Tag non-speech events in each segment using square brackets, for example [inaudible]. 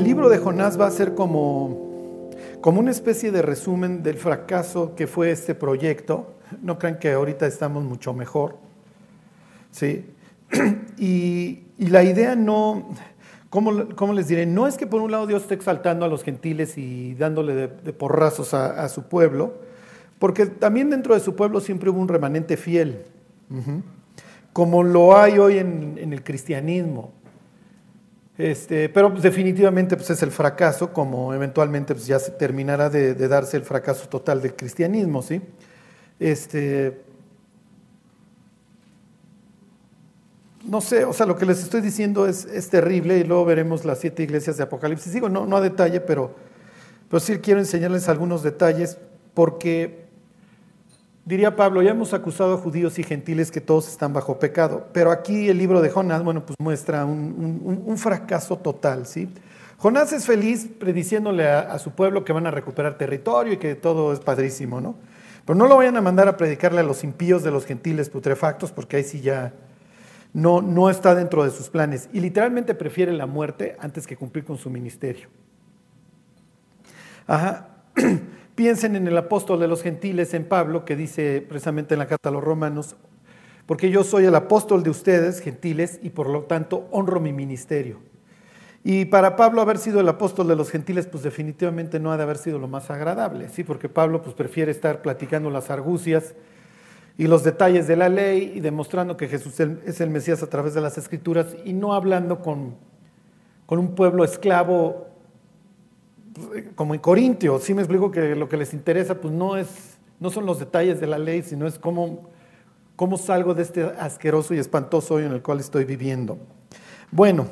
el libro de Jonás va a ser como, como una especie de resumen del fracaso que fue este proyecto. No crean que ahorita estamos mucho mejor. ¿sí? [clears throat] Y, la idea no, ¿cómo, les diré? No es que por un lado Dios esté exaltando a los gentiles y dándole de, porrazos a, su pueblo, porque también dentro de su pueblo siempre hubo un remanente fiel, como lo hay hoy en, el cristianismo. Este, pero pues, definitivamente pues, es el fracaso, como eventualmente pues, ya se terminará de, de, darse el fracaso total del cristianismo, ¿sí? Este, no sé, o sea, lo que les estoy diciendo es, terrible y luego veremos las siete iglesias de Apocalipsis. Digo, no, no a detalle, pero, pero sí quiero enseñarles algunos detalles porque, diría Pablo, ya hemos acusado a judíos y gentiles que todos están bajo pecado, pero aquí el libro de Jonás, bueno, pues muestra un, fracaso total, ¿sí? Jonás es feliz prediciéndole a, a, su pueblo que van a recuperar territorio y que todo es padrísimo, ¿no? Pero no lo vayan a mandar a predicarle a los impíos de los gentiles putrefactos, porque ahí sí ya no, no está dentro de sus planes y literalmente prefiere la muerte antes que cumplir con su ministerio. [clears throat] Piensen en el apóstol de los gentiles, en Pablo, que dice precisamente en la carta a los romanos, porque yo soy el apóstol de ustedes, gentiles, y por lo tanto honro mi ministerio. Y para Pablo haber sido el apóstol de los gentiles, pues definitivamente no ha de haber sido lo más agradable, ¿sí? porque Pablo pues prefiere estar platicando las argucias y los detalles de la ley y demostrando que Jesús es el Mesías a través de las escrituras y no hablando con, con un pueblo esclavo como en Corintio. Sí me explico que lo que les interesa pues no, es, no son los detalles de la ley, sino es cómo, cómo salgo de este asqueroso y espantoso hoyo en el cual estoy viviendo. Bueno,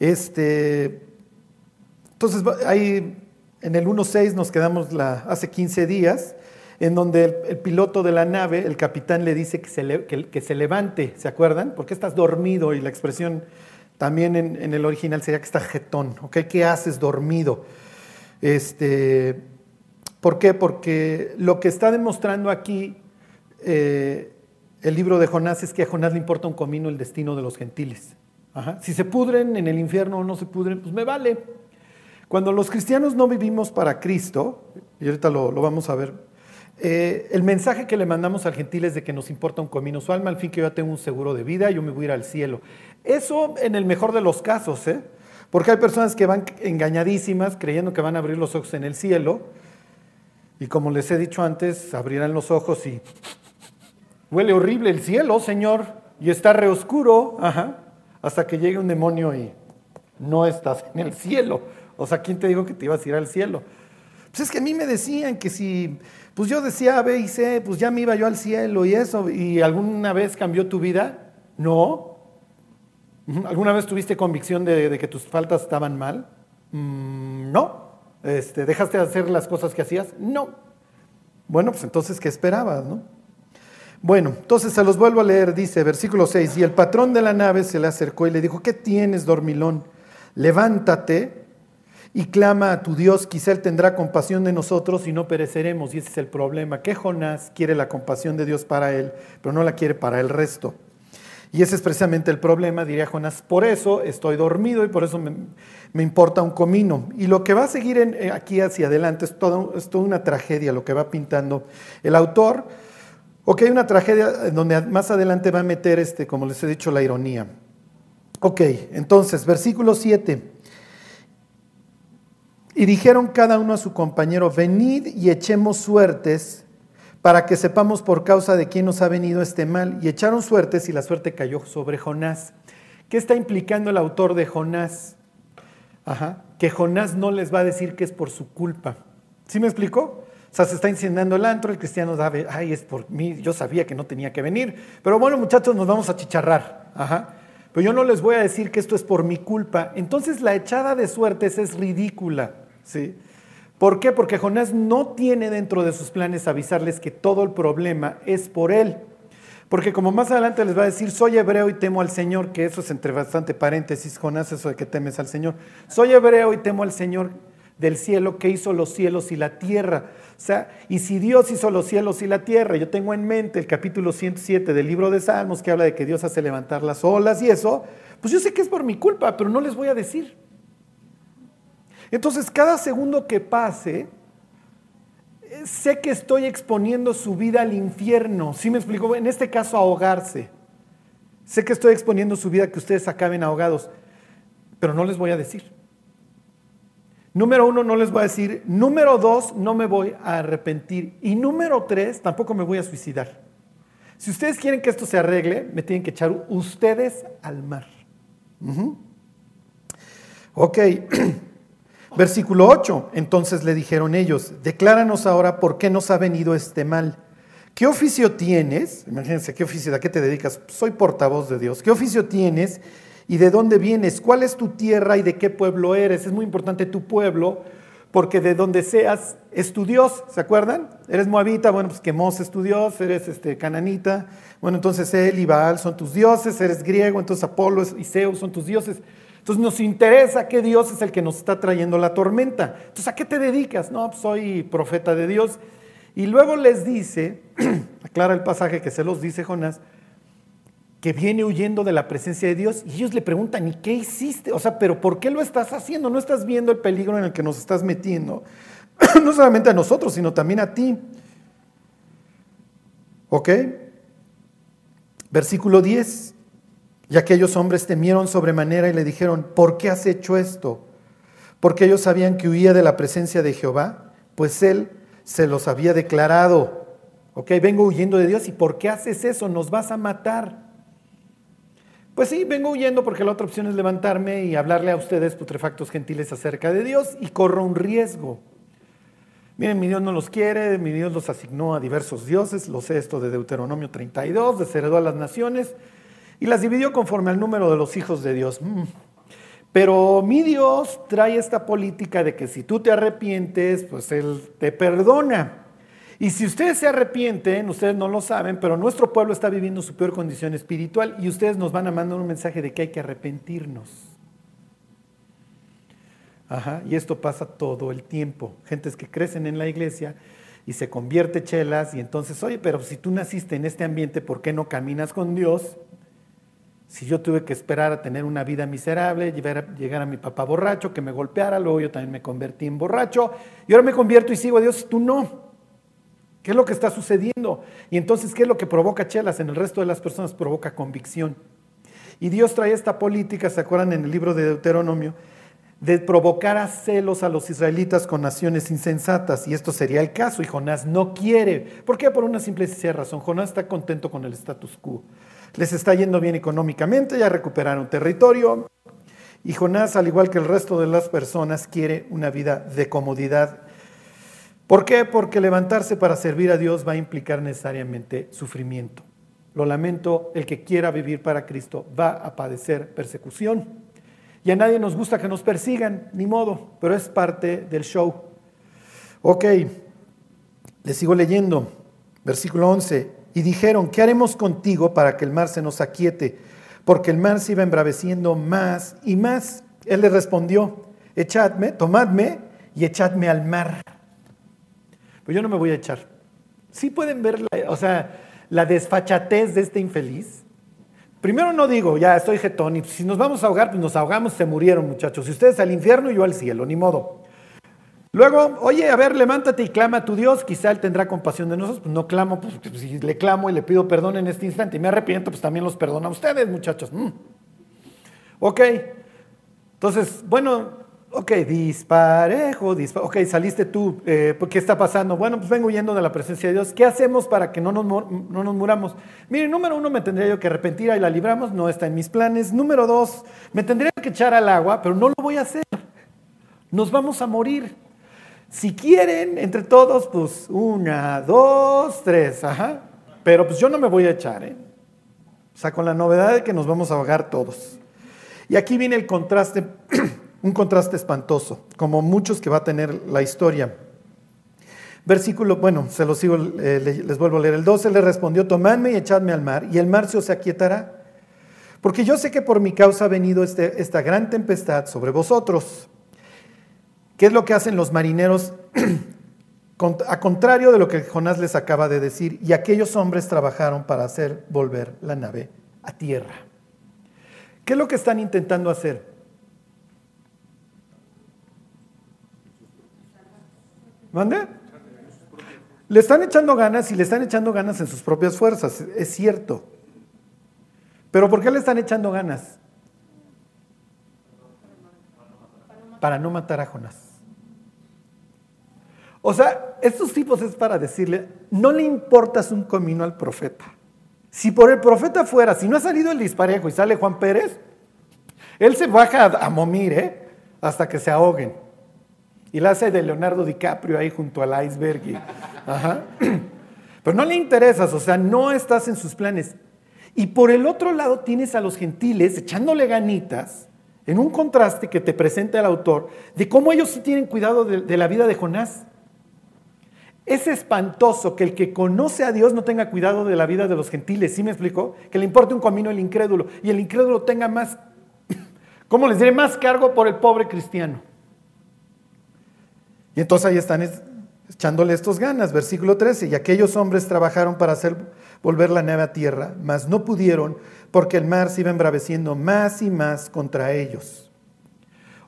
este, entonces ahí en el 1.6 nos quedamos hace 15 días en donde el, piloto de la nave, el capitán le dice que se, que, se, levante, ¿se acuerdan? Porque estás dormido y la expresión también en, el original sería que está jetón, ¿ok? ¿Qué haces dormido? Este, ¿Por qué? Porque lo que está demostrando aquí eh, el libro de Jonás es que a Jonás le importa un comino el destino de los gentiles. Si se pudren en el infierno o no se pudren, pues me vale. Cuando los cristianos no vivimos para Cristo, y ahorita lo vamos a ver eh, el mensaje que le mandamos al gentil es de que nos importa un comino su alma, al fin que yo ya tengo un seguro de vida, yo me voy a ir al cielo. Eso en el mejor de los casos, ¿eh? porque hay personas que van engañadísimas creyendo que van a abrir los ojos en el cielo, y como les he dicho antes, abrirán los ojos y huele horrible el cielo, Señor, y está re oscuro, hasta que llegue un demonio y no estás en el cielo. O sea, ¿quién te dijo que te ibas a ir al cielo? Pues es que a mí me decían que si pues yo decía B y C, pues ya me iba yo al cielo y eso, ¿y alguna vez cambió tu vida? No. ¿Alguna vez tuviste convicción de, que tus faltas estaban mal? Mm, no. Este, ¿Dejaste de hacer las cosas que hacías? No. Bueno, pues entonces, ¿qué esperabas, no? Bueno, entonces se los vuelvo a leer, dice, versículo 6, y el patrón de la nave se le acercó y le dijo, ¿qué tienes, dormilón? Levántate y clama a tu Dios, quizá Él tendrá compasión de nosotros y no pereceremos. Y ese es el problema, que Jonás quiere la compasión de Dios para él, pero no la quiere para el resto. Y ese es precisamente el problema, diría Jonás. Por eso estoy dormido y por eso me, importa un comino. Y lo que va a seguir eh, aquí hacia adelante es, toda una tragedia lo que va pintando el autor. Ok, una tragedia donde más adelante va a meter, este, como les he dicho, la ironía. Ok, entonces, versículo 7. Y dijeron cada uno a su compañero, venid y echemos suertes para que sepamos por causa de quién nos ha venido este mal. Y echaron suertes y la suerte cayó sobre Jonás. ¿Qué está implicando el autor de Jonás? Ajá, que Jonás no les va a decir que es por su culpa. ¿Sí me explicó? O sea, se está incendiando el antro, el cristiano sabe, ay, es por mí, yo sabía que no tenía que venir. Pero bueno, muchachos, nos vamos a chicharrar. Ajá. Pero yo no les voy a decir que esto es por mi culpa. Entonces la echada de suertes es ridícula. ¿sí? ¿Por qué? Porque Jonás no tiene dentro de sus planes avisarles que todo el problema es por él. Porque como más adelante les va a decir, soy hebreo y temo al Señor, que eso es entre bastante paréntesis, Jonás, eso de que temes al Señor. Soy hebreo y temo al Señor del cielo que hizo los cielos y la tierra. O sea, y si Dios hizo los cielos y la tierra, yo tengo en mente el capítulo 107 del libro de Salmos que habla de que Dios hace levantar las olas y eso, pues yo sé que es por mi culpa, pero no les voy a decir. Entonces, cada segundo que pase, sé que estoy exponiendo su vida al infierno. ¿Sí me explico? En este caso, ahogarse. Sé que estoy exponiendo su vida a que ustedes acaben ahogados, pero no les voy a decir. Número uno, no les voy a decir. Número dos, no me voy a arrepentir. Y número tres, tampoco me voy a suicidar. Si ustedes quieren que esto se arregle, me tienen que echar ustedes al mar. Ok, [clears throat] versículo 8. Entonces le dijeron ellos, decláranos ahora por qué nos ha venido este mal. ¿Qué oficio tienes? Imagínense, ¿qué oficio? ¿A qué te dedicas? Soy portavoz de Dios. ¿Qué oficio tienes? ¿Y de dónde vienes? ¿Cuál es tu tierra y de qué pueblo eres? Es muy importante tu pueblo, porque de donde seas es tu Dios, ¿se acuerdan? Eres moabita, bueno, pues Quemos es tu Dios, eres este, cananita, bueno, entonces él y Baal son tus dioses, eres griego, entonces Apolo y Zeus son tus dioses. Entonces nos interesa qué Dios es el que nos está trayendo la tormenta. Entonces, ¿a qué te dedicas? No, pues soy profeta de Dios. Y luego les dice, [clears throat] aclara el pasaje que se los dice Jonás, que viene huyendo de la presencia de Dios y ellos le preguntan, ¿y qué hiciste? O sea, pero ¿por qué lo estás haciendo? ¿No estás viendo el peligro en el que nos estás metiendo? [clears throat] no solamente a nosotros, sino también a ti. ¿Ok? Versículo 10. Y aquellos hombres temieron sobremanera y le dijeron, ¿por qué has hecho esto? Porque ellos sabían que huía de la presencia de Jehová, pues él se los había declarado. Ok, vengo huyendo de Dios y ¿por qué haces eso? Nos vas a matar. Pues sí, vengo huyendo porque la otra opción es levantarme y hablarle a ustedes, putrefactos gentiles, acerca de Dios y corro un riesgo. Miren, mi Dios no los quiere, mi Dios los asignó a diversos dioses, lo sé esto de Deuteronomio 32, desheredó a las naciones y las dividió conforme al número de los hijos de Dios. Mm. Pero mi Dios trae esta política de que si tú te arrepientes, pues Él te perdona. Y si ustedes se arrepienten, ustedes no lo saben, pero nuestro pueblo está viviendo su peor condición espiritual y ustedes nos van a mandar un mensaje de que hay que arrepentirnos. Ajá, y esto pasa todo el tiempo. Gentes que crecen en la iglesia y se convierte chelas y entonces, oye, pero si tú naciste en este ambiente, ¿por qué no caminas con Dios? Si yo tuve que esperar a tener una vida miserable, llegar a, mi papá borracho, que me golpeara, luego yo también me convertí en borracho, y ahora me convierto y sigo a Dios, tú no. ¿Qué es lo que está sucediendo? Y entonces, ¿qué es lo que provoca chelas? En el resto de las personas provoca convicción. Y Dios trae esta política, ¿se acuerdan en el libro de Deuteronomio? De provocar a celos a los israelitas con naciones insensatas. Y esto sería el caso. Y Jonás no quiere. ¿Por qué? Por una simple y sencilla razón. Jonás está contento con el status quo. Les está yendo bien económicamente, ya recuperaron territorio. Y Jonás, al igual que el resto de las personas, quiere una vida de comodidad ¿Por qué? Porque levantarse para servir a Dios va a implicar necesariamente sufrimiento. Lo lamento, el que quiera vivir para Cristo va a padecer persecución. Y a nadie nos gusta que nos persigan, ni modo, pero es parte del show. Ok, le sigo leyendo, versículo 11. Y dijeron, ¿qué haremos contigo para que el mar se nos aquiete? Porque el mar se iba embraveciendo más y más. Él le respondió, echadme, tomadme y echadme al mar pues yo no me voy a echar. Sí pueden ver, la, o sea, la desfachatez de este infeliz. Primero no digo, ya estoy jetón, y si nos vamos a ahogar, pues nos ahogamos, se murieron muchachos. Si ustedes al infierno, yo al cielo, ni modo. Luego, oye, a ver, levántate y clama a tu Dios, quizá Él tendrá compasión de nosotros. Pues no clamo, pues si le clamo y le pido perdón en este instante y me arrepiento, pues también los perdono a ustedes, muchachos. Mm. Ok, entonces, bueno, Ok, disparejo, disparejo. Ok, saliste tú. Eh, ¿Qué está pasando? Bueno, pues vengo huyendo de la presencia de Dios. ¿Qué hacemos para que no nos, no nos muramos? Mire, número uno, me tendría yo que arrepentir y la libramos. No está en mis planes. Número dos, me tendría que echar al agua, pero no lo voy a hacer. Nos vamos a morir. Si quieren, entre todos, pues una, dos, tres. Ajá. Pero pues yo no me voy a echar, ¿eh? O sea, con la novedad de que nos vamos a ahogar todos. Y aquí viene el contraste [clears throat] un contraste espantoso, como muchos que va a tener la historia. Versículo, bueno, se lo sigo, eh, les vuelvo a leer. El 12 le respondió, tomadme y echadme al mar, y el mar se os aquietará. Porque yo sé que por mi causa ha venido este, esta gran tempestad sobre vosotros. ¿Qué es lo que hacen los marineros? [clears throat] a contrario de lo que Jonás les acaba de decir, y aquellos hombres trabajaron para hacer volver la nave a tierra. ¿Qué es lo que están intentando hacer? ¿Mande? Le están echando ganas y le están echando ganas en sus propias fuerzas, es cierto. Pero ¿por qué le están echando ganas? Para no matar a Jonás. O sea, estos tipos es para decirle, no le importas un comino al profeta. Si por el profeta fuera, si no ha salido el disparejo y sale Juan Pérez, él se baja a, momir, ¿eh? Hasta que se ahoguen. Y la hace de Leonardo DiCaprio ahí junto al iceberg. [clears throat] Pero no le interesas, o sea, no estás en sus planes. Y por el otro lado tienes a los gentiles echándole ganitas, en un contraste que te presenta el autor, de cómo ellos sí tienen cuidado de, la vida de Jonás. Es espantoso que el que conoce a Dios no tenga cuidado de la vida de los gentiles, ¿sí me explico? Que le importe un camino el incrédulo y el incrédulo tenga más, [coughs] ¿cómo les diré? Más cargo por el pobre cristiano. Y entonces ahí están echándole estos ganas, versículo 13, y aquellos hombres trabajaron para hacer volver la nave a tierra, mas no pudieron porque el mar se iba embraveciendo más y más contra ellos.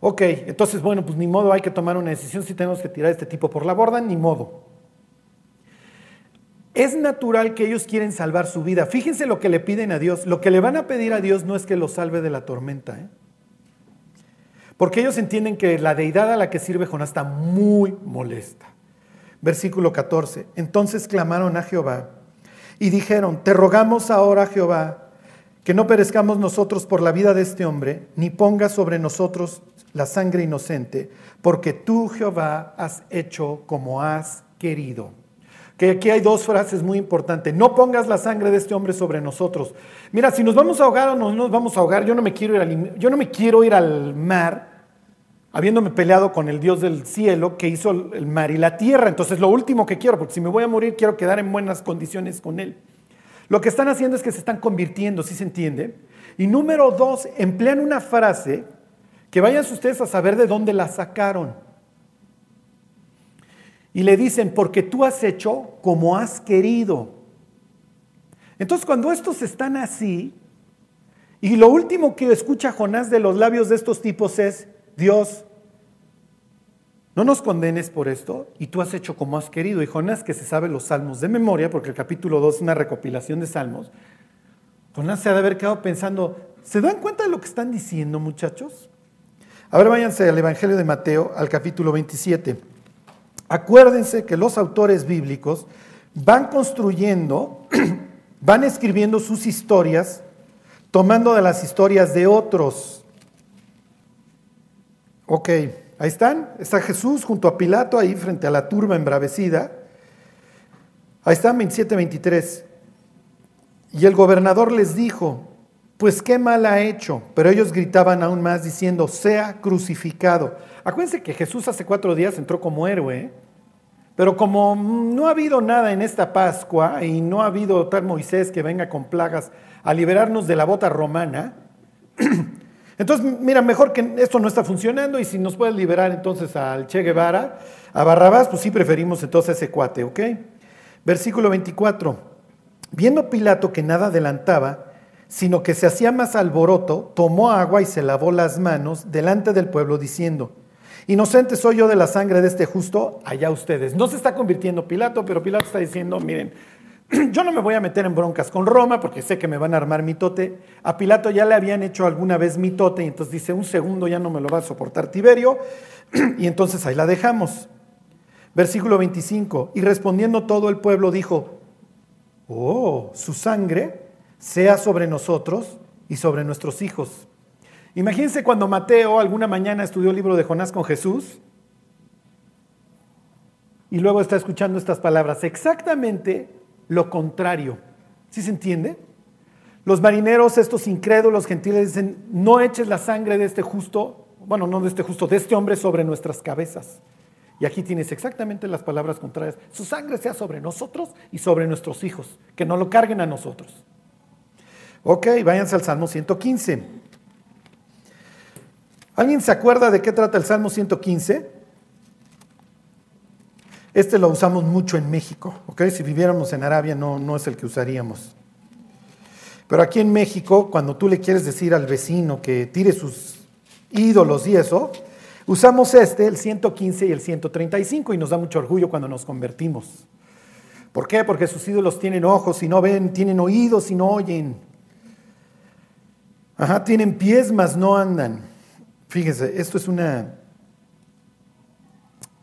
Ok, entonces bueno, pues ni modo, hay que tomar una decisión si tenemos que tirar a este tipo por la borda, ni modo. Es natural que ellos quieren salvar su vida. Fíjense lo que le piden a Dios. Lo que le van a pedir a Dios no es que lo salve de la tormenta. ¿eh? Porque ellos entienden que la deidad a la que sirve Jonás está muy molesta. Versículo 14. Entonces clamaron a Jehová y dijeron, te rogamos ahora, Jehová, que no perezcamos nosotros por la vida de este hombre, ni pongas sobre nosotros la sangre inocente, porque tú, Jehová, has hecho como has querido. Que aquí hay dos frases muy importantes. No pongas la sangre de este hombre sobre nosotros. Mira, si nos vamos a ahogar o no nos vamos a ahogar, yo no me quiero ir al, yo no me quiero ir al mar habiéndome peleado con el Dios del cielo que hizo el mar y la tierra. Entonces lo último que quiero, porque si me voy a morir, quiero quedar en buenas condiciones con Él. Lo que están haciendo es que se están convirtiendo, ¿sí se entiende? Y número dos, emplean una frase que vayan ustedes a saber de dónde la sacaron. Y le dicen, porque tú has hecho como has querido. Entonces cuando estos están así, y lo último que escucha Jonás de los labios de estos tipos es, Dios, no nos condenes por esto y tú has hecho como has querido. Y Jonás, que se sabe los salmos de memoria, porque el capítulo 2 es una recopilación de salmos, Jonás se ha de haber quedado pensando, ¿se dan cuenta de lo que están diciendo muchachos? Ahora váyanse al Evangelio de Mateo, al capítulo 27. Acuérdense que los autores bíblicos van construyendo, [clears throat] van escribiendo sus historias, tomando de las historias de otros. Ok, ahí están. Está Jesús junto a Pilato ahí frente a la turba embravecida. Ahí están 27, 23. Y el gobernador les dijo, pues qué mal ha hecho. Pero ellos gritaban aún más diciendo, sea crucificado. Acuérdense que Jesús hace cuatro días entró como héroe. Pero como no ha habido nada en esta Pascua y no ha habido tal Moisés que venga con plagas a liberarnos de la bota romana, [clears throat] Entonces, mira, mejor que esto no está funcionando y si nos puede liberar entonces al Che Guevara, a Barrabás, pues sí preferimos entonces ese cuate, ¿ok? Versículo 24. Viendo Pilato que nada adelantaba, sino que se hacía más alboroto, tomó agua y se lavó las manos delante del pueblo diciendo, inocente soy yo de la sangre de este justo, allá ustedes. No se está convirtiendo Pilato, pero Pilato está diciendo, miren, [clears throat] Yo no me voy a meter en broncas con Roma porque sé que me van a armar mitote. A Pilato ya le habían hecho alguna vez mitote y entonces dice, un segundo ya no me lo va a soportar Tiberio. [clears throat] Y entonces ahí la dejamos. Versículo 25. Y respondiendo todo el pueblo dijo, oh, su sangre sea sobre nosotros y sobre nuestros hijos. Imagínense cuando Mateo alguna mañana estudió el libro de Jonás con Jesús y luego está escuchando estas palabras. Exactamente lo contrario. ¿Sí se entiende? Los marineros, estos incrédulos gentiles, dicen, no eches la sangre de este justo, bueno, no de este justo, de este hombre sobre nuestras cabezas. Y aquí tienes exactamente las palabras contrarias. Su sangre sea sobre nosotros y sobre nuestros hijos, que no lo carguen a nosotros. Ok, váyanse al Salmo 115. ¿Alguien se acuerda de qué trata el Salmo 115? Este lo usamos mucho en México, ¿ok? Si viviéramos en Arabia no, no es el que usaríamos. Pero aquí en México, cuando tú le quieres decir al vecino que tire sus ídolos y eso, Usamos este, el 115 y el 135, y nos da mucho orgullo cuando nos convertimos. ¿Por qué? Porque sus ídolos tienen ojos y no ven, tienen oídos y no oyen. Ajá, tienen pies, mas no andan. Fíjense, esto es una.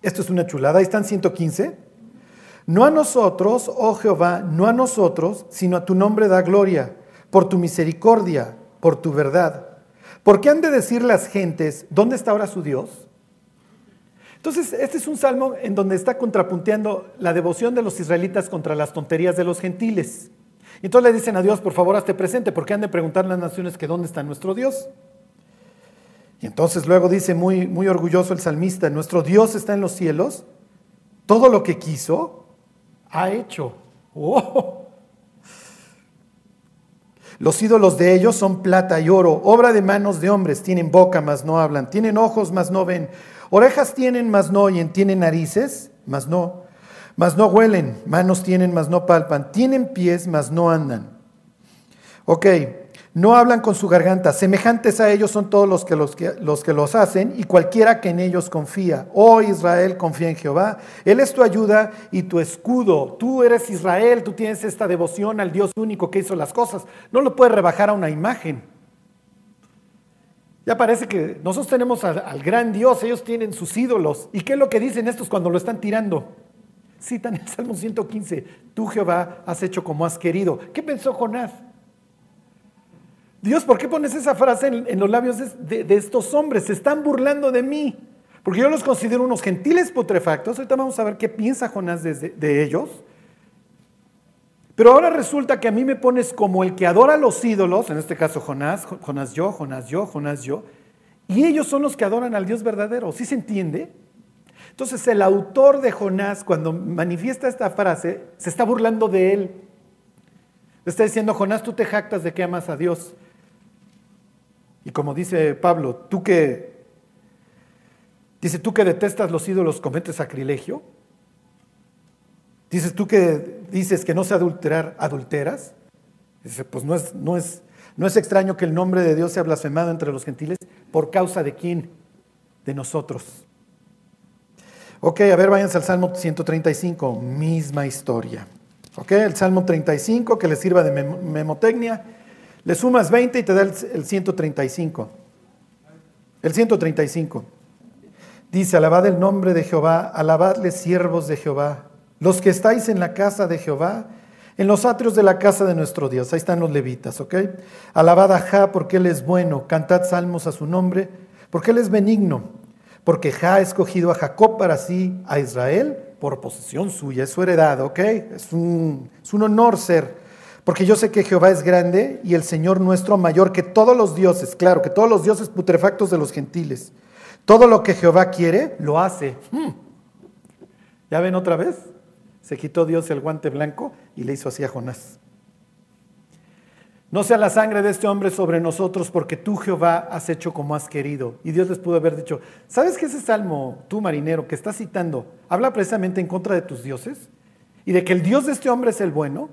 Esto es una chulada. Ahí están 115. No a nosotros, oh Jehová, no a nosotros, sino a tu nombre da gloria, por tu misericordia, por tu verdad. ¿Por qué han de decir las gentes, ¿dónde está ahora su Dios? Entonces, este es un salmo en donde está contrapunteando la devoción de los israelitas contra las tonterías de los gentiles. Y entonces le dicen a Dios, por favor, hazte presente, porque han de preguntar las naciones que dónde está nuestro Dios. Y entonces luego dice muy, muy orgulloso el salmista, nuestro Dios está en los cielos, todo lo que quiso, ha hecho. ¡Oh! Los ídolos de ellos son plata y oro, obra de manos de hombres, tienen boca, mas no hablan, tienen ojos, mas no ven, orejas tienen, mas no oyen, tienen narices, mas no, mas no huelen, manos tienen, mas no palpan, tienen pies, mas no andan. Ok, no hablan con su garganta, semejantes a ellos son todos los que los, que los que los hacen y cualquiera que en ellos confía. Oh Israel, confía en Jehová. Él es tu ayuda y tu escudo. Tú eres Israel, tú tienes esta devoción al Dios único que hizo las cosas. No lo puedes rebajar a una imagen. Ya parece que nosotros tenemos al, al gran Dios, ellos tienen sus ídolos. ¿Y qué es lo que dicen estos cuando lo están tirando? Citan el Salmo 115, tú Jehová has hecho como has querido. ¿Qué pensó Jonás? Dios, ¿por qué pones esa frase en, los labios de, estos hombres? Se están burlando de mí. Porque yo los considero unos gentiles putrefactos. Ahorita vamos a ver qué piensa Jonás de, ellos. Pero ahora resulta que a mí me pones como el que adora a los ídolos, en este caso Jonás, Jonás yo, Jonás yo, Jonás yo, y ellos son los que adoran al Dios verdadero. ¿Sí se entiende? Entonces el autor de Jonás, cuando manifiesta esta frase, se está burlando de él. Le está diciendo, Jonás, tú te jactas de que amas a Dios. Y como dice Pablo, tú que, dice, tú que detestas los ídolos, cometes sacrilegio. Dices, tú que dices que no se adulterar, adulteras. Dice, pues no es, no, es, no es extraño que el nombre de Dios sea blasfemado entre los gentiles. ¿Por causa de quién? De nosotros. Ok, a ver, váyanse al Salmo 135, misma historia. Ok, el Salmo 35, que les sirva de memotecnia. Le sumas 20 y te da el, 135. El 135. Dice, alabad el nombre de Jehová, alabadle siervos de Jehová, los que estáis en la casa de Jehová, en los atrios de la casa de nuestro Dios. Ahí están los levitas, ¿ok? Alabad a Ja porque Él es bueno, cantad salmos a su nombre, porque Él es benigno, porque ha escogido a Jacob para sí, a Israel por posesión suya, es su heredad, ¿ok? Es un, es un honor ser porque yo sé que Jehová es grande y el Señor nuestro mayor que todos los dioses, claro, que todos los dioses putrefactos de los gentiles. Todo lo que Jehová quiere, lo hace. Hmm. ¿Ya ven otra vez? Se quitó Dios el guante blanco y le hizo así a Jonás. No sea la sangre de este hombre sobre nosotros, porque tú, Jehová, has hecho como has querido. Y Dios les pudo haber dicho, ¿sabes que ese salmo, tú marinero, que estás citando, habla precisamente en contra de tus dioses? Y de que el Dios de este hombre es el bueno.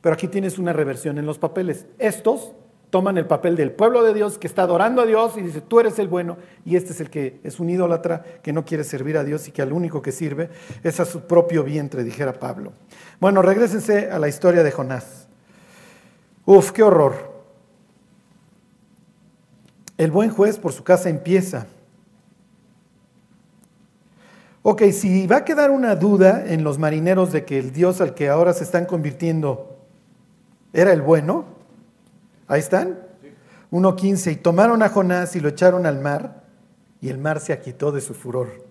Pero aquí tienes una reversión en los papeles. Estos toman el papel del pueblo de Dios que está adorando a Dios y dice, tú eres el bueno, y este es el que es un idólatra que no quiere servir a Dios y que al único que sirve es a su propio vientre, dijera Pablo. Bueno, regresense a la historia de Jonás. Uf, qué horror. El buen juez por su casa empieza. Ok, si va a quedar una duda en los marineros de que el Dios al que ahora se están convirtiendo era el bueno. Ahí están. 1.15. Y tomaron a Jonás y lo echaron al mar y el mar se aquitó de su furor.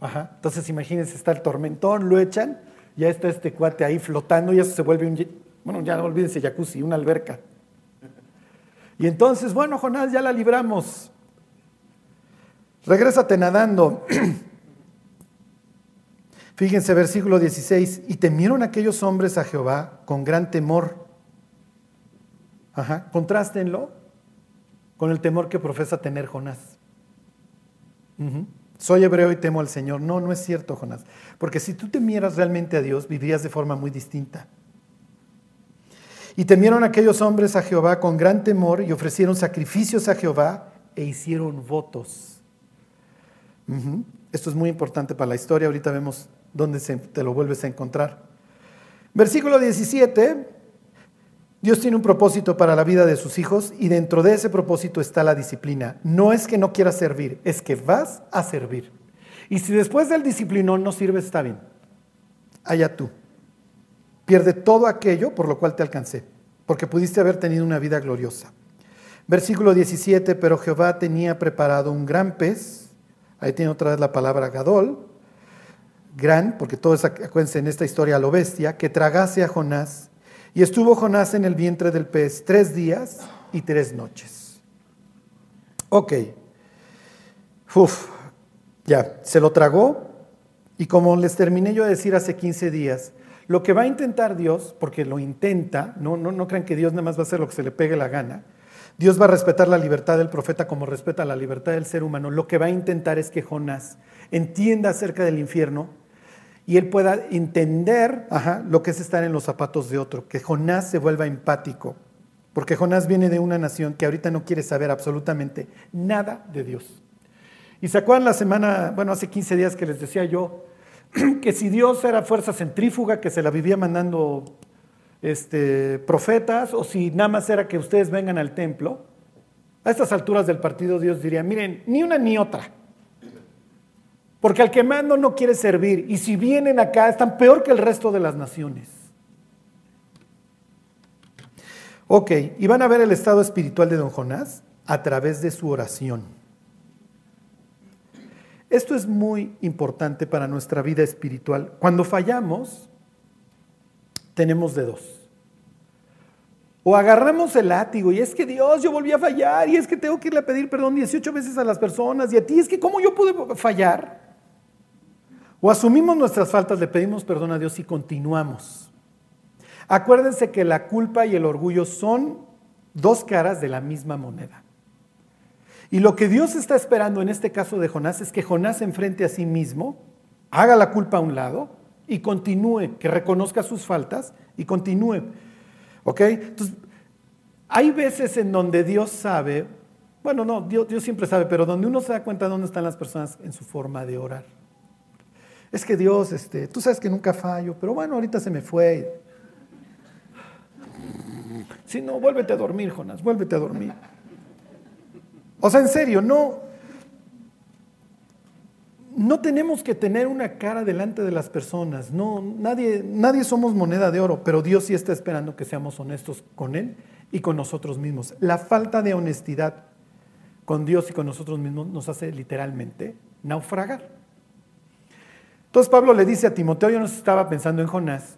Ajá. Entonces imagínense, está el tormentón, lo echan, ya está este cuate ahí flotando y eso se vuelve un, bueno, ya olvídense jacuzzi, una alberca. Y entonces, bueno, Jonás, ya la libramos. Regrésate nadando. [clears throat] Fíjense, versículo 16, y temieron aquellos hombres a Jehová con gran temor Ajá, contrástenlo con el temor que profesa tener Jonás. Soy hebreo y temo al Señor. No, no es cierto, Jonás. Porque si tú temieras realmente a Dios, vivirías de forma muy distinta. Y temieron aquellos hombres a Jehová con gran temor y ofrecieron sacrificios a Jehová e hicieron votos. Esto es muy importante para la historia, ahorita vemos dónde te lo vuelves a encontrar. Versículo 17, Dios tiene un propósito para la vida de sus hijos y dentro de ese propósito está la disciplina. No es que no quieras servir, es que vas a servir. Y si después del disciplinón no sirves, está bien. Allá tú. Pierde todo aquello por lo cual te alcancé, porque pudiste haber tenido una vida gloriosa. Versículo 17, pero Jehová tenía preparado un gran pez, ahí tiene otra vez la palabra gadol, gran, porque todos acuérdense en esta historia lo bestia, que tragase a Jonás, y estuvo Jonás en el vientre del pez tres días y tres noches. Ok, Uf, ya, se lo tragó, y como les terminé yo de decir hace 15 días, lo que va a intentar Dios, porque lo intenta, no, no, no crean que Dios nada más va a hacer lo que se le pegue la gana, Dios va a respetar la libertad del profeta como respeta la libertad del ser humano. Lo que va a intentar es que Jonás entienda acerca del infierno y él pueda entender lo que es estar en los zapatos de otro, que Jonás se vuelva empático, porque Jonás viene de una nación que ahorita no quiere saber absolutamente nada de Dios. Y se acuerdan la semana, bueno, hace 15 días que les decía yo, [clears throat] que si Dios era fuerza centrífuga, que se la vivía mandando este, profetas, o si nada más era que ustedes vengan al templo, a estas alturas del partido Dios diría, miren, ni una ni otra. Porque al que mando no quiere servir, y si vienen acá están peor que el resto de las naciones. Ok, y van a ver el estado espiritual de don Jonás a través de su oración. Esto es muy importante para nuestra vida espiritual. Cuando fallamos, tenemos de dos. O agarramos el látigo y es que Dios, yo volví a fallar y es que tengo que irle a pedir perdón 18 veces a las personas y a ti es que ¿cómo yo pude fallar? O asumimos nuestras faltas, le pedimos perdón a Dios y continuamos. Acuérdense que la culpa y el orgullo son dos caras de la misma moneda. Y lo que Dios está esperando en este caso de Jonás es que Jonás se enfrente a sí mismo, haga la culpa a un lado y continúe, que reconozca sus faltas y continúe. ¿Ok? Entonces, hay veces en donde Dios sabe, bueno, no, Dios, siempre sabe, pero donde uno se da cuenta de dónde están las personas en su forma de orar. Es que Dios, este, tú sabes que nunca fallo, pero bueno, ahorita se me fue. Si no, vuélvete a dormir, Jonás, vuélvete a dormir. O sea, en serio, no, no tenemos que tener una cara delante de las personas. No, nadie, nadie somos moneda de oro, pero Dios sí está esperando que seamos honestos con Él y con nosotros mismos. La falta de honestidad con Dios y con nosotros mismos nos hace literalmente naufragar. Entonces Pablo le dice a Timoteo, yo no estaba pensando en Jonás,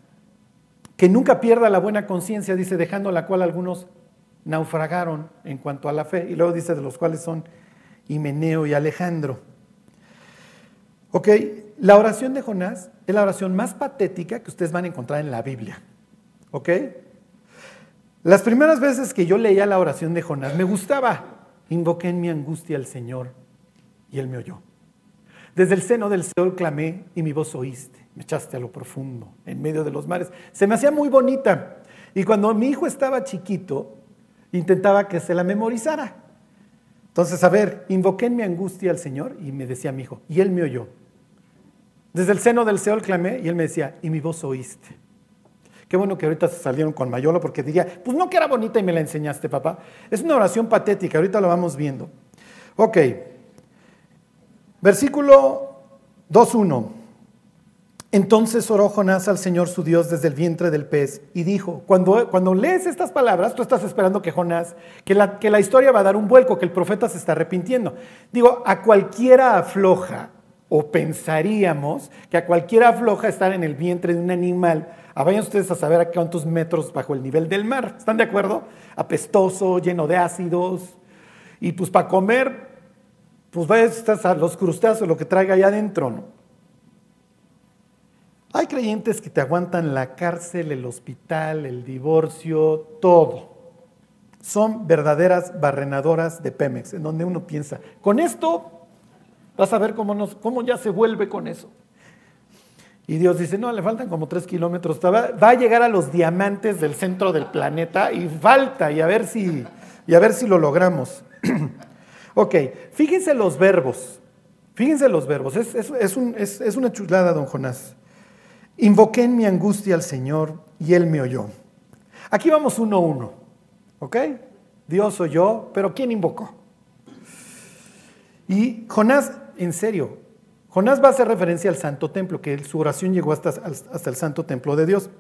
que nunca pierda la buena conciencia, dice, dejando la cual algunos naufragaron en cuanto a la fe. Y luego dice de los cuales son Himeneo y Alejandro. Ok, la oración de Jonás es la oración más patética que ustedes van a encontrar en la Biblia. ¿Ok? Las primeras veces que yo leía la oración de Jonás me gustaba. Invoqué en mi angustia al Señor y Él me oyó. Desde el seno del Señor clamé y mi voz oíste. Me echaste a lo profundo, en medio de los mares. Se me hacía muy bonita. Y cuando mi hijo estaba chiquito, intentaba que se la memorizara. Entonces, a ver, invoqué en mi angustia al Señor y me decía mi hijo, y él me oyó. Desde el seno del Seol clamé y él me decía, y mi voz oíste. Qué bueno que ahorita se salieron con Mayolo porque diría, pues no que era bonita y me la enseñaste, papá. Es una oración patética, ahorita lo vamos viendo. Ok, versículo 2.1. Entonces oró Jonás al Señor su Dios desde el vientre del pez y dijo, cuando, cuando lees estas palabras, tú estás esperando que Jonás, que la, que la historia va a dar un vuelco, que el profeta se está arrepintiendo. Digo, a cualquiera afloja, o pensaríamos que a cualquiera afloja estar en el vientre de un animal. Ah, vayan ustedes a saber a cuántos metros bajo el nivel del mar. ¿Están de acuerdo? Apestoso, lleno de ácidos. Y pues para comer, pues vayas a los crustáceos, lo que traiga allá adentro, ¿no? Hay creyentes que te aguantan la cárcel, el hospital, el divorcio, todo. Son verdaderas barrenadoras de Pemex, en donde uno piensa, con esto vas a ver cómo, ya se vuelve con eso. Y Dios dice, no, le faltan como tres kilómetros, va, a llegar a los diamantes del centro del planeta y falta, y a ver si, y a ver si lo logramos. [clears throat] ok, fíjense los verbos. Fíjense los verbos, es una chulada, don Jonás. Invoqué en mi angustia al Señor y Él me oyó. Aquí vamos uno a uno, ¿ok? Dios oyó, pero ¿quién invocó? Y Jonás, en serio, Jonás va a hacer referencia al santo templo, que su oración llegó hasta, el santo templo de Dios.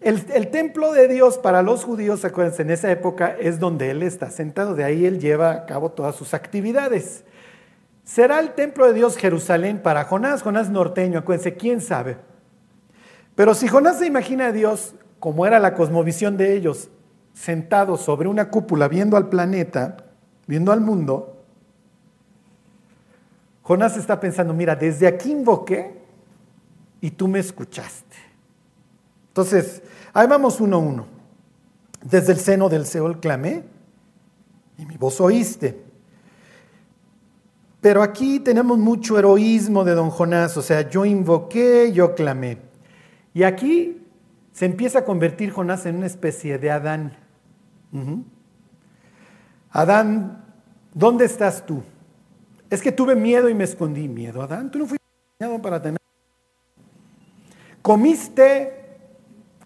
El, el, templo de Dios para los judíos, acuérdense, en esa época es donde Él está sentado, de ahí Él lleva a cabo todas sus actividades. ¿Será el templo de Dios Jerusalén para Jonás? Jonás norteño, acuérdense, ¿quién sabe? Pero si Jonás se imagina a Dios como era la cosmovisión de ellos, sentado sobre una cúpula viendo al planeta, viendo al mundo, Jonás está pensando, mira, desde aquí invoqué y tú me escuchaste. Entonces, ahí vamos uno a uno. Desde el seno del Seol clamé y mi voz oíste. Pero aquí tenemos mucho heroísmo de don Jonás, o sea, yo invoqué, yo clamé. Y aquí se empieza a convertir Jonás en una especie de Adán. Adán, ¿dónde estás tú? Es que tuve miedo y me escondí. Miedo, Adán, tú no fuiste diseñado para tener. Comiste,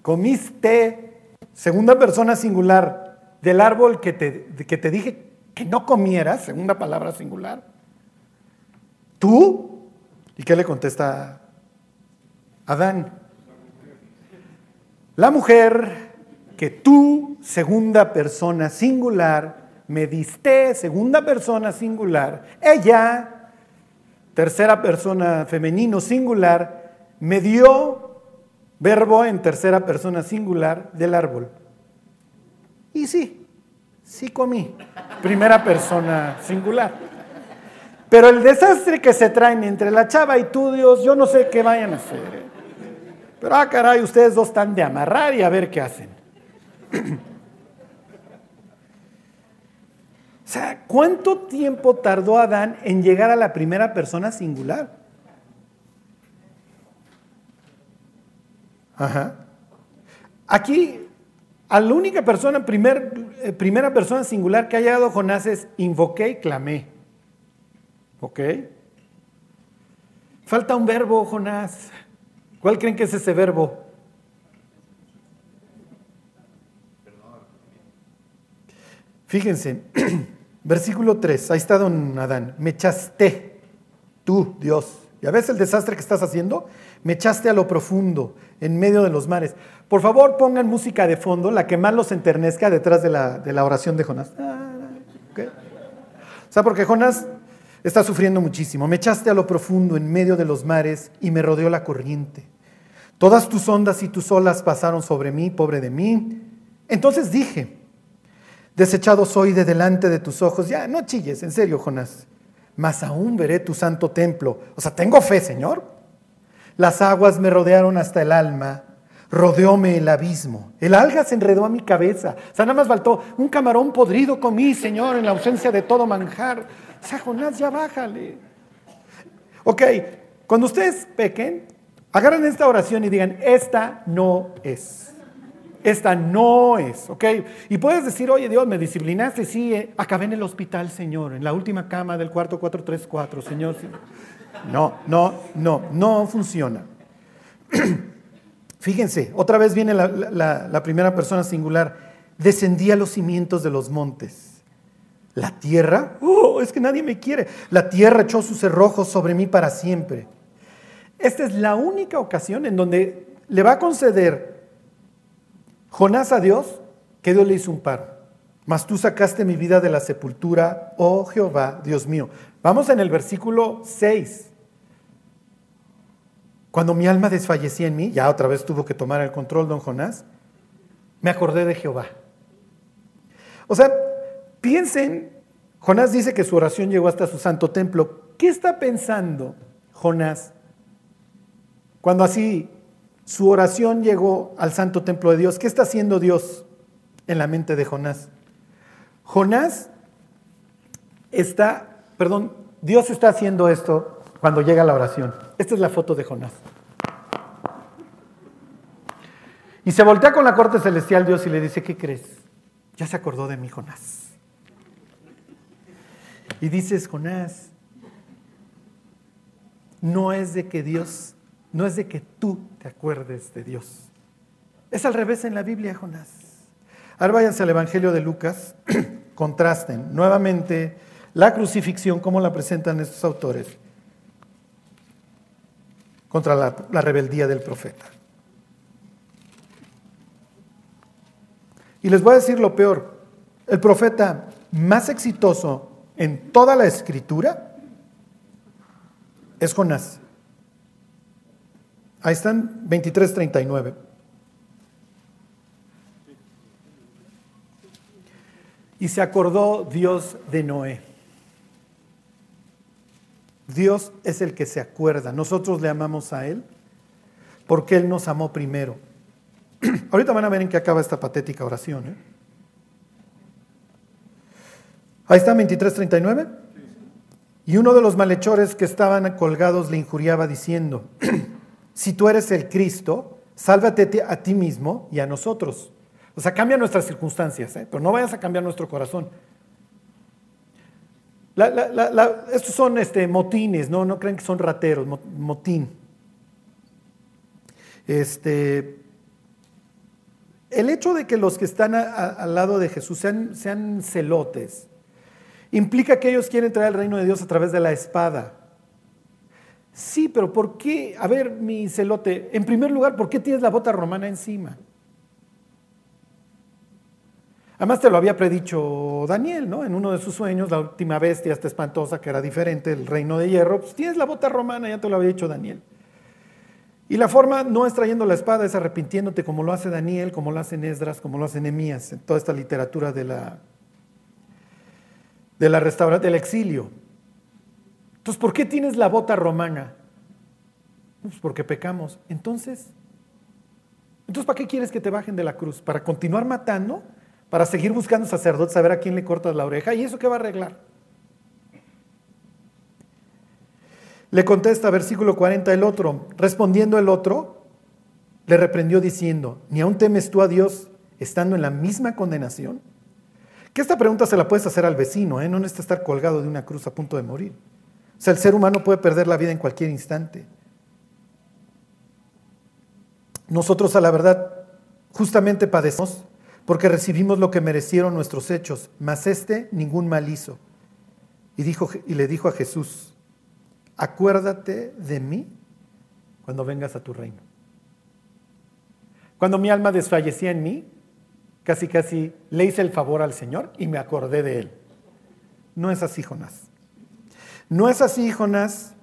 comiste, segunda persona singular, del árbol que te, que te dije que no comieras, segunda palabra singular. ¿Tú? ¿Y qué le contesta Adán? La mujer que tú, segunda persona singular, me diste, segunda persona singular, ella, tercera persona femenino singular, me dio verbo en tercera persona singular del árbol. Y sí, sí comí, primera persona singular. Pero el desastre que se traen entre la chava y tú, Dios, yo no sé qué vayan a hacer. Pero, ah, caray, ustedes dos están de amarrar y a ver qué hacen. [clears throat] o sea, ¿cuánto tiempo tardó Adán en llegar a la primera persona singular? Ajá. Aquí, a la única persona, eh, primera persona singular que ha llegado Jonás es invoqué y clamé. ¿Ok? Falta un verbo, Jonás. ¿Cuál creen que es ese verbo? Fíjense, [clears throat] versículo 3, ahí está don Adán, me echaste, tú, Dios. ¿Ya ves el desastre que estás haciendo? Me echaste a lo profundo, en medio de los mares. Por favor, pongan música de fondo, la que más los enternezca detrás de la, oración de Jonás. Ah, o sea, porque Jonás está sufriendo muchísimo. Me echaste a lo profundo, en medio de los mares, y me rodeó la corriente. Todas tus ondas y tus olas pasaron sobre mí, pobre de mí. Entonces dije, desechado soy de delante de tus ojos. Ya, no chilles, en serio, Jonás. Mas aún veré tu santo templo. O sea, tengo fe, Señor. Las aguas me rodearon hasta el alma, rodeóme el abismo. El alga se enredó a mi cabeza. O sea, nada más faltó un camarón podrido comí, Señor, en la ausencia de todo manjar. O sea, Jonás, ya bájale. Ok, cuando ustedes pequen, agarren esta oración y digan, esta no es. Esta no es, ¿ok? Y puedes decir, oye Dios, me disciplinaste, sí, eh, acabé en el hospital, Señor, en la última cama del cuarto 434, Señor. No, no, no, no funciona. [clears throat] Fíjense, otra vez viene la, la primera persona singular. Descendí a los cimientos de los montes la tierra, oh, es que nadie me quiere. La tierra echó sus cerrojos sobre mí para siempre. Esta es la única ocasión en donde le va a conceder Jonás a Dios que Dios le hizo un paro. Mas tú sacaste mi vida de la sepultura, oh Jehová, Dios mío. Vamos en el versículo 6. Cuando mi alma desfallecía en mí, ya otra vez tuvo que tomar el control don Jonás, me acordé de Jehová. O sea, Piensen, Jonás dice que su oración llegó hasta su santo templo. ¿Qué está pensando Jonás cuando así su oración llegó al santo templo de Dios? ¿Qué está haciendo Dios en la mente de Jonás? Jonás está, perdón, Dios está haciendo esto cuando llega la oración. Esta es la foto de Jonás. Y se voltea con la corte celestial Dios y le dice, ¿qué crees? Ya se acordó de mí, Jonás. Y dices, Jonás, no es de que Dios, no es de que tú te acuerdes de Dios. Es al revés en la Biblia, Jonás. Ahora váyanse al Evangelio de Lucas, [clears throat] contrasten nuevamente la crucifixión, como la presentan estos autores, contra la, la rebeldía del profeta. Y les voy a decir lo peor, el profeta más exitoso en toda la escritura es Jonás. Ahí están 23:39. Y se acordó Dios de Noé. Dios es el que se acuerda. Nosotros le amamos a Él porque Él nos amó primero. [clears throat] Ahorita van a ver en qué acaba esta patética oración. ¿eh? Ahí está 23:39. Y uno de los malhechores que estaban colgados le injuriaba diciendo, [clears throat] si tú eres el Cristo, sálvate a ti mismo y a nosotros. O sea, cambia nuestras circunstancias, ¿eh? pero no vayas a cambiar nuestro corazón. estos son este, motines, ¿no? no creen que son rateros, motín. Este, el hecho de que los que están al lado de Jesús sean celotes, implica que ellos quieren traer el reino de Dios a través de la espada. Sí, pero ¿por qué? A ver, mi celote, en primer lugar, ¿por qué tienes la bota romana encima? Además te lo había predicho Daniel, ¿no? En uno de sus sueños, la última bestia, esta espantosa, que era diferente, el reino de hierro, pues tienes la bota romana, ya te lo había dicho Daniel. Y la forma no es trayendo la espada, es arrepintiéndote como lo hace Daniel, como lo hacen Esdras, como lo hacen Nemías, en toda esta literatura de la, de la restauración del exilio. Entonces, ¿por qué tienes la bota romana? Pues porque pecamos. Entonces, entonces, ¿para qué quieres que te bajen de la cruz? ¿Para continuar matando? ¿Para seguir buscando sacerdotes, saber a quién le cortas la oreja? ¿Y eso qué va a arreglar? Le contesta, versículo 40, el otro. Respondiendo el otro, le reprendió diciendo, ¿ni aún temes tú a Dios estando en la misma condenación? Que esta pregunta se la puedes hacer al vecino, ¿eh? no necesita estar colgado de una cruz a punto de morir. O sea, el ser humano puede perder la vida en cualquier instante. Nosotros a la verdad justamente padecemos porque recibimos lo que merecieron nuestros hechos, mas este ningún mal hizo. Y, dijo, y le dijo a Jesús, acuérdate de mí cuando vengas a tu reino. Cuando mi alma desfallecía en mí, casi casi le hice el favor al Señor y me acordé de él. No es así, Jonás. No es así, Jonás.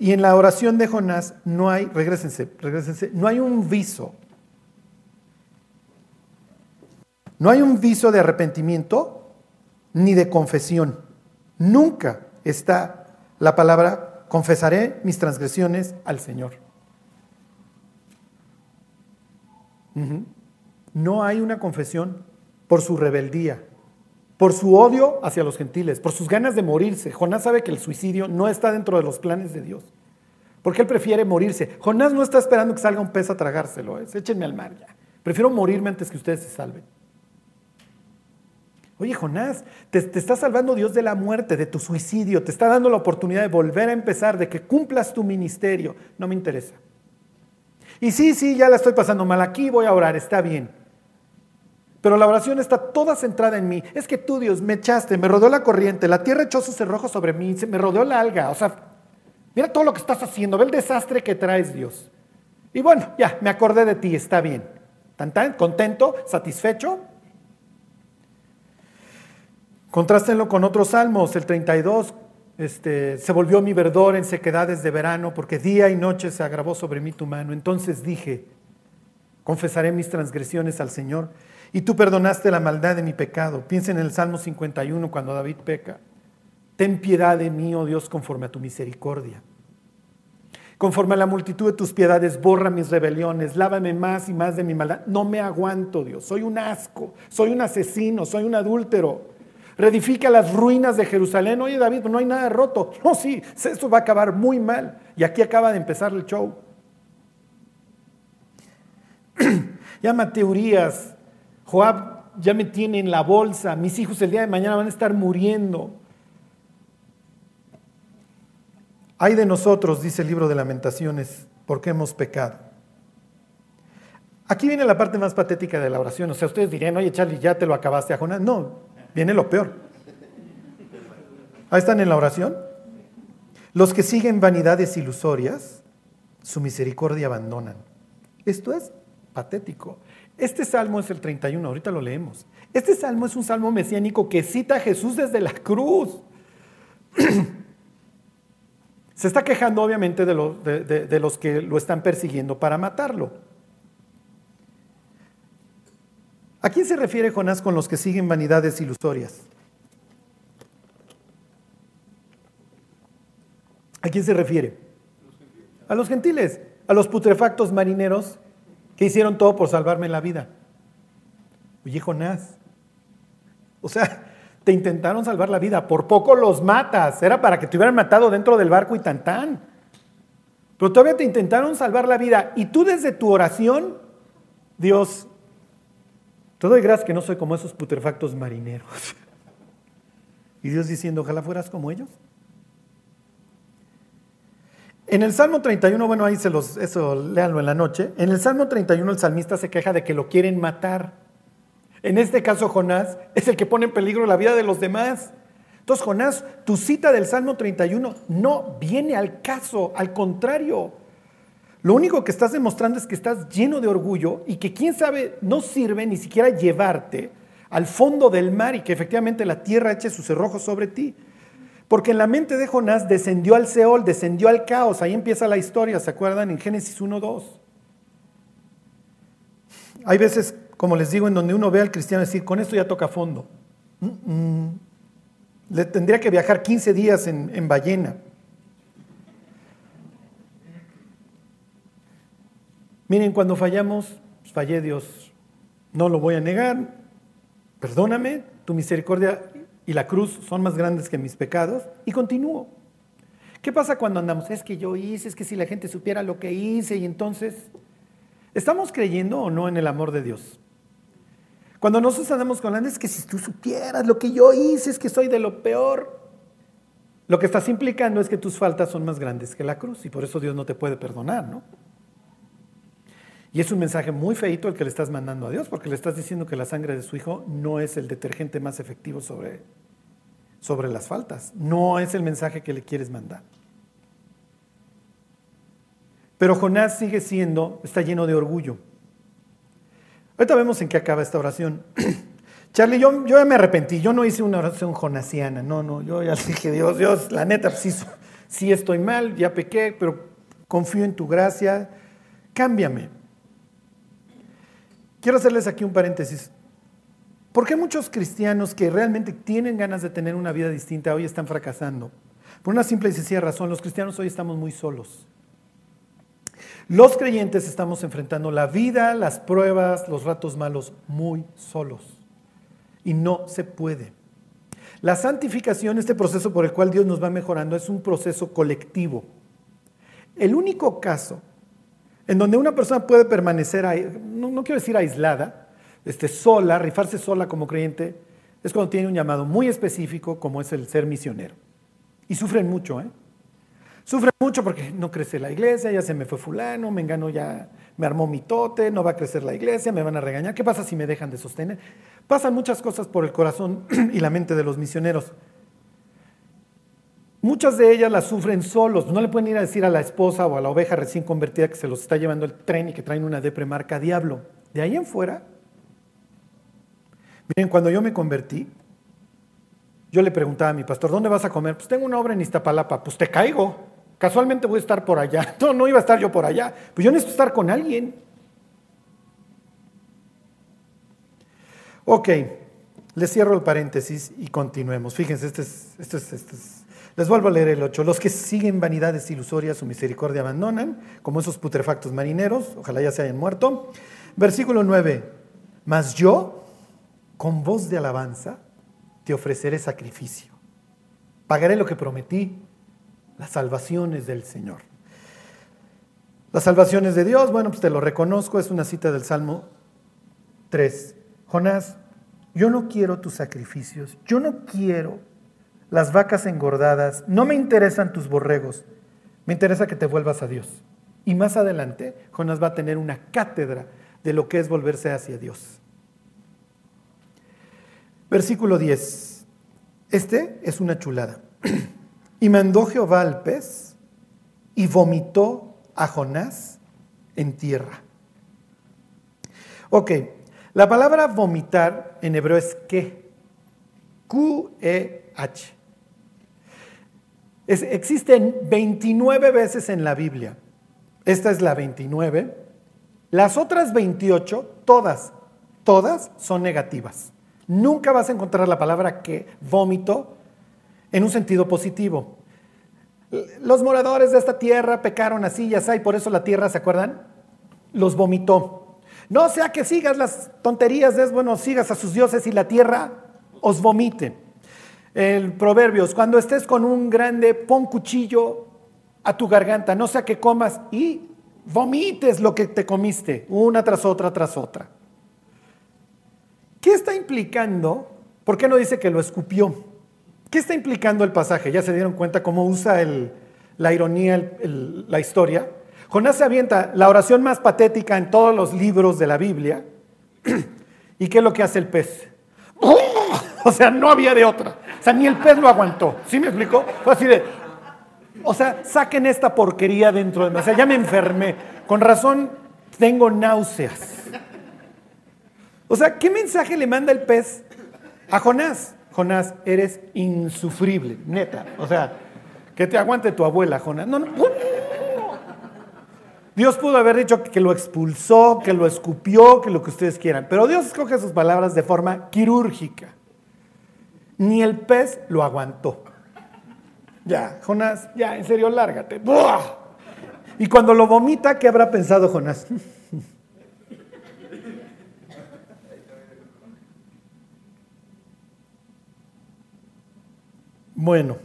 Y en la oración de Jonás no hay, regresense, regresense, no hay un viso. No hay un viso de arrepentimiento ni de confesión. Nunca está la palabra confesaré mis transgresiones al Señor. No hay una confesión por su rebeldía, por su odio hacia los gentiles, por sus ganas de morirse. Jonás sabe que el suicidio no está dentro de los planes de Dios, porque él prefiere morirse. Jonás no está esperando que salga un pez a tragárselo, es échenme al mar ya. Prefiero morirme antes que ustedes se salven. Oye, Jonás, te, te, está salvando Dios de la muerte, de tu suicidio, te está dando la oportunidad de volver a empezar, de que cumplas tu ministerio. No me interesa. Y sí, sí, ya la estoy pasando mal aquí, voy a orar, está bien. Pero la oración está toda centrada en mí. Es que tú, Dios, me echaste, me rodeó la corriente, la tierra echó su cerrojo sobre mí, me rodeó la alga. O sea, mira todo lo que estás haciendo, ve el desastre que traes, Dios. Y bueno, ya, me acordé de ti, está bien. ¿Tan, tan? ¿Contento? ¿Satisfecho? Contrástenlo con otros salmos, el 32, este, se volvió mi verdor en sequedades de verano, porque día y noche se agravó sobre mí tu mano. Entonces dije, confesaré mis transgresiones al Señor, y tú perdonaste la maldad de mi pecado. Piensa en el Salmo 51 cuando David peca. Ten piedad de mí, oh Dios, conforme a tu misericordia. Conforme a la multitud de tus piedades, borra mis rebeliones, lávame más y más de mi maldad. No me aguanto, Dios. Soy un asco, soy un asesino, soy un adúltero reedifica las ruinas de Jerusalén. Oye, David, no hay nada roto. No, sí, esto va a acabar muy mal. Y aquí acaba de empezar el show. [clears throat] Llama teorías. Joab ya me tiene en la bolsa. Mis hijos el día de mañana van a estar muriendo. Hay de nosotros, dice el libro de lamentaciones, porque hemos pecado. Aquí viene la parte más patética de la oración. O sea, ustedes dirían, oye Charlie, ya te lo acabaste a Jonás. No, viene lo peor. Ahí están en la oración. Los que siguen vanidades ilusorias, su misericordia abandonan. Esto es patético. Este salmo es el 31, ahorita lo leemos. Este salmo es un salmo mesiánico que cita a Jesús desde la cruz. [clears throat] Se está quejando obviamente de, los que lo están persiguiendo para matarlo. ¿A quién se refiere Jonás con los que siguen vanidades ilusorias? ¿A quién se refiere? A los gentiles, a los putrefactos marineros que hicieron todo por salvarme la vida. Oye, Jonás, o sea, te intentaron salvar la vida, por poco los matas, era para que te hubieran matado dentro del barco y tan tan. Pero todavía te intentaron salvar la vida y tú desde tu oración, Dios, te doy gracias que no soy como esos putrefactos marineros. [laughs] Y Dios diciendo, ojalá fueras como ellos. En el Salmo 31, bueno, ahí se los, eso léanlo en la noche. En el Salmo 31 el salmista se queja de que lo quieren matar. En este caso, Jonás es el que pone en peligro la vida de los demás. Entonces, Jonás, tu cita del Salmo 31 no viene al caso, al contrario. Lo único que estás demostrando es que estás lleno de orgullo y que quién sabe no sirve ni siquiera llevarte al fondo del mar y que efectivamente la tierra eche sus cerrojos sobre ti. Porque en la mente de Jonás descendió al Seol, descendió al caos. Ahí empieza la historia, ¿se acuerdan? En Génesis 1.2. Hay veces como les digo, en donde uno ve al cristiano decir, con esto ya toca fondo. Le tendría que viajar 15 días en, ballena. Miren, cuando fallamos, pues, fallé Dios, no lo voy a negar, perdóname, tu misericordia y la cruz son más grandes que mis pecados, y continúo. ¿Qué pasa cuando andamos? Es que yo hice, es que si la gente supiera lo que hice, y entonces, ¿estamos creyendo o no en el amor de Dios? Cuando nosotros andamos con la es que si tú supieras lo que yo hice, es que soy de lo peor. Lo que estás implicando es que tus faltas son más grandes que la cruz y por eso Dios no te puede perdonar, ¿no? Y es un mensaje muy feito el que le estás mandando a Dios, porque le estás diciendo que la sangre de su hijo no es el detergente más efectivo sobre, sobre las faltas. No es el mensaje que le quieres mandar. Pero Jonás sigue siendo, está lleno de orgullo. Ahorita vemos en qué acaba esta oración. [clears throat] Charlie, yo, yo ya me arrepentí, yo no hice una oración jonasiana, no, no, yo ya dije, Dios, Dios, la neta, sí, sí estoy mal, ya pequé, pero confío en tu gracia, cámbiame. Quiero hacerles aquí un paréntesis. ¿Por qué muchos cristianos que realmente tienen ganas de tener una vida distinta hoy están fracasando? Por una simple y sencilla razón, los cristianos hoy estamos muy solos. Los creyentes estamos enfrentando la vida, las pruebas, los ratos malos muy solos. Y no se puede. La santificación, este proceso por el cual Dios nos va mejorando, es un proceso colectivo. El único caso en donde una persona puede permanecer, no, no quiero decir aislada, este, sola, rifarse sola como creyente, es cuando tiene un llamado muy específico como es el ser misionero. Y sufren mucho, ¿eh? Sufre mucho porque no crece la iglesia, ya se me fue fulano, me engano ya, me armó mi tote, no va a crecer la iglesia, me van a regañar. ¿Qué pasa si me dejan de sostener? Pasan muchas cosas por el corazón [clears throat] y la mente de los misioneros. Muchas de ellas las sufren solos, no le pueden ir a decir a la esposa o a la oveja recién convertida que se los está llevando el tren y que traen una depre marca diablo. De ahí en fuera, miren, cuando yo me convertí, yo le preguntaba a mi pastor, ¿dónde vas a comer? Pues tengo una obra en Iztapalapa, pues te caigo. Casualmente voy a estar por allá. [laughs] No, no iba a estar yo por allá. Pues yo necesito estar con alguien. Ok, les cierro el paréntesis y continuemos. Fíjense, este es, este es, este es. Les vuelvo a leer el 8. Los que siguen vanidades ilusorias su misericordia abandonan, como esos putrefactos marineros, ojalá ya se hayan muerto. Versículo 9. Mas yo, con voz de alabanza, te ofreceré sacrificio. Pagaré lo que prometí las salvaciones del Señor. Las salvaciones de Dios, bueno, pues te lo reconozco, es una cita del Salmo 3. Jonás, yo no quiero tus sacrificios, yo no quiero las vacas engordadas, no me interesan tus borregos, Me interesa que te vuelvas a Dios. Y más adelante, Jonás va a tener una cátedra de lo que es volverse hacia Dios. Versículo 10. Este es una chulada. [clears throat] y mandó Jehová al pez y vomitó a Jonás en tierra. Ok, la palabra vomitar en hebreo es que. Q-E-H. Existen 29 veces en la Biblia. Esta es la 29. Las otras 28, todas, todas son negativas. Nunca vas a encontrar la palabra que vómito en un sentido positivo. Los moradores de esta tierra pecaron así, y por eso la tierra, ¿se acuerdan? Los vomitó. No sea que sigas las tonterías, es bueno, sigas a sus dioses y la tierra os vomite. El Proverbios, cuando estés con un grande, pon cuchillo a tu garganta, no sea que comas y vomites lo que te comiste, una tras otra, tras otra. ¿Qué está implicando? ¿Por qué no dice que lo escupió? ¿Qué está implicando el pasaje? ¿Ya se dieron cuenta cómo usa la ironía, la historia? Jonás se avienta la oración más patética en todos los libros de la Biblia. [clears throat] ¿Y qué es lo que hace el pez? [laughs] O sea, no había de otra. O sea, ni el pez lo aguantó. ¿Sí me explicó? Fue así de, o sea, saquen esta porquería dentro de mí. O sea, ya me enfermé. Con razón tengo náuseas. O sea, ¿qué mensaje le manda el pez a Jonás? Jonás, eres insufrible, neta. O sea, que te aguante tu abuela, Jonás. No, no. Dios pudo haber dicho que lo expulsó, que lo escupió, que lo que ustedes quieran. Pero Dios escoge sus palabras de forma quirúrgica. Ni el pez lo aguantó. Ya, Jonás, ya, en serio, lárgate. Y cuando lo vomita, ¿qué habrá pensado Jonás? [laughs] Bueno,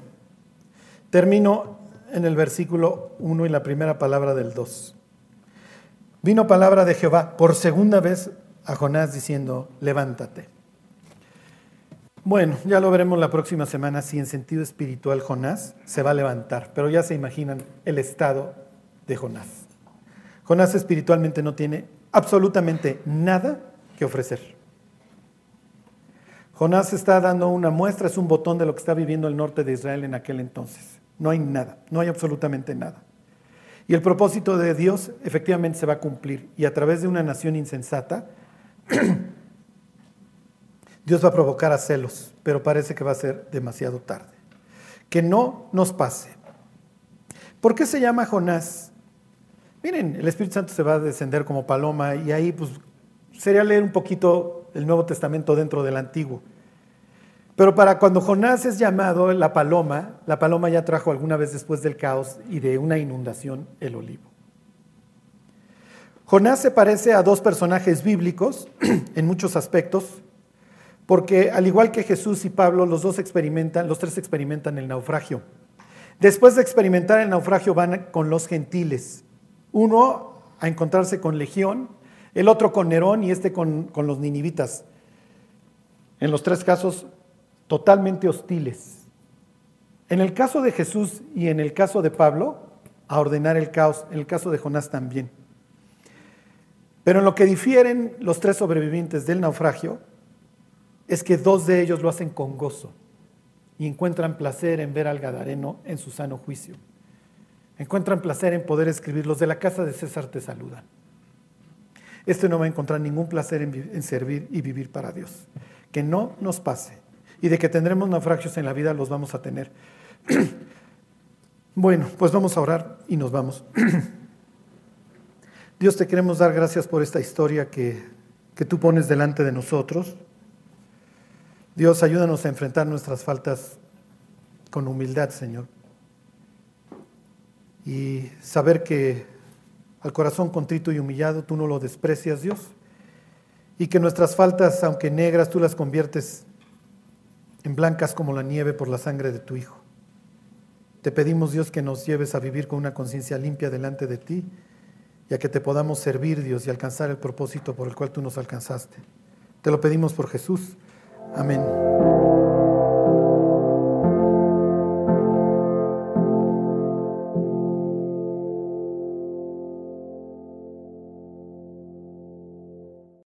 termino en el versículo 1 y la primera palabra del 2. Vino palabra de Jehová por segunda vez a Jonás diciendo, levántate. Bueno, ya lo veremos la próxima semana si en sentido espiritual Jonás se va a levantar, pero ya se imaginan el estado de Jonás. Jonás espiritualmente no tiene absolutamente nada que ofrecer. Jonás está dando una muestra, es un botón de lo que está viviendo el norte de Israel en aquel entonces. No hay nada, no hay absolutamente nada. Y el propósito de Dios efectivamente se va a cumplir. Y a través de una nación insensata, [clears throat] Dios va a provocar a celos, pero parece que va a ser demasiado tarde. Que no nos pase. ¿Por qué se llama Jonás? Miren, el Espíritu Santo se va a descender como paloma y ahí pues sería leer un poquito el Nuevo Testamento dentro del Antiguo. Pero para cuando Jonás es llamado la paloma, la paloma ya trajo alguna vez después del caos y de una inundación el olivo. Jonás se parece a dos personajes bíblicos [clears throat] en muchos aspectos, porque al igual que Jesús y Pablo, los dos experimentan, los tres experimentan el naufragio. Después de experimentar el naufragio van con los gentiles. Uno a encontrarse con Legión, el otro con Nerón y este con, con los ninivitas. En los tres casos totalmente hostiles. En el caso de Jesús y en el caso de Pablo, a ordenar el caos, en el caso de Jonás también. Pero en lo que difieren los tres sobrevivientes del naufragio es que dos de ellos lo hacen con gozo y encuentran placer en ver al Gadareno en su sano juicio. Encuentran placer en poder escribir, los de la casa de César te saludan. Este no va a encontrar ningún placer en, en servir y vivir para Dios. Que no nos pase. Y de que tendremos naufragios en la vida, los vamos a tener. [clears throat] bueno, pues vamos a orar y nos vamos. [clears throat] Dios, te queremos dar gracias por esta historia que, que tú pones delante de nosotros. Dios, ayúdanos a enfrentar nuestras faltas con humildad, Señor. Y saber que al corazón contrito y humillado tú no lo desprecias, Dios. Y que nuestras faltas, aunque negras, tú las conviertes en blancas como la nieve por la sangre de tu Hijo. Te pedimos, Dios, que nos lleves a vivir con una conciencia limpia delante de ti y a que te podamos servir, Dios, y alcanzar el propósito por el cual tú nos alcanzaste. Te lo pedimos por Jesús. Amén.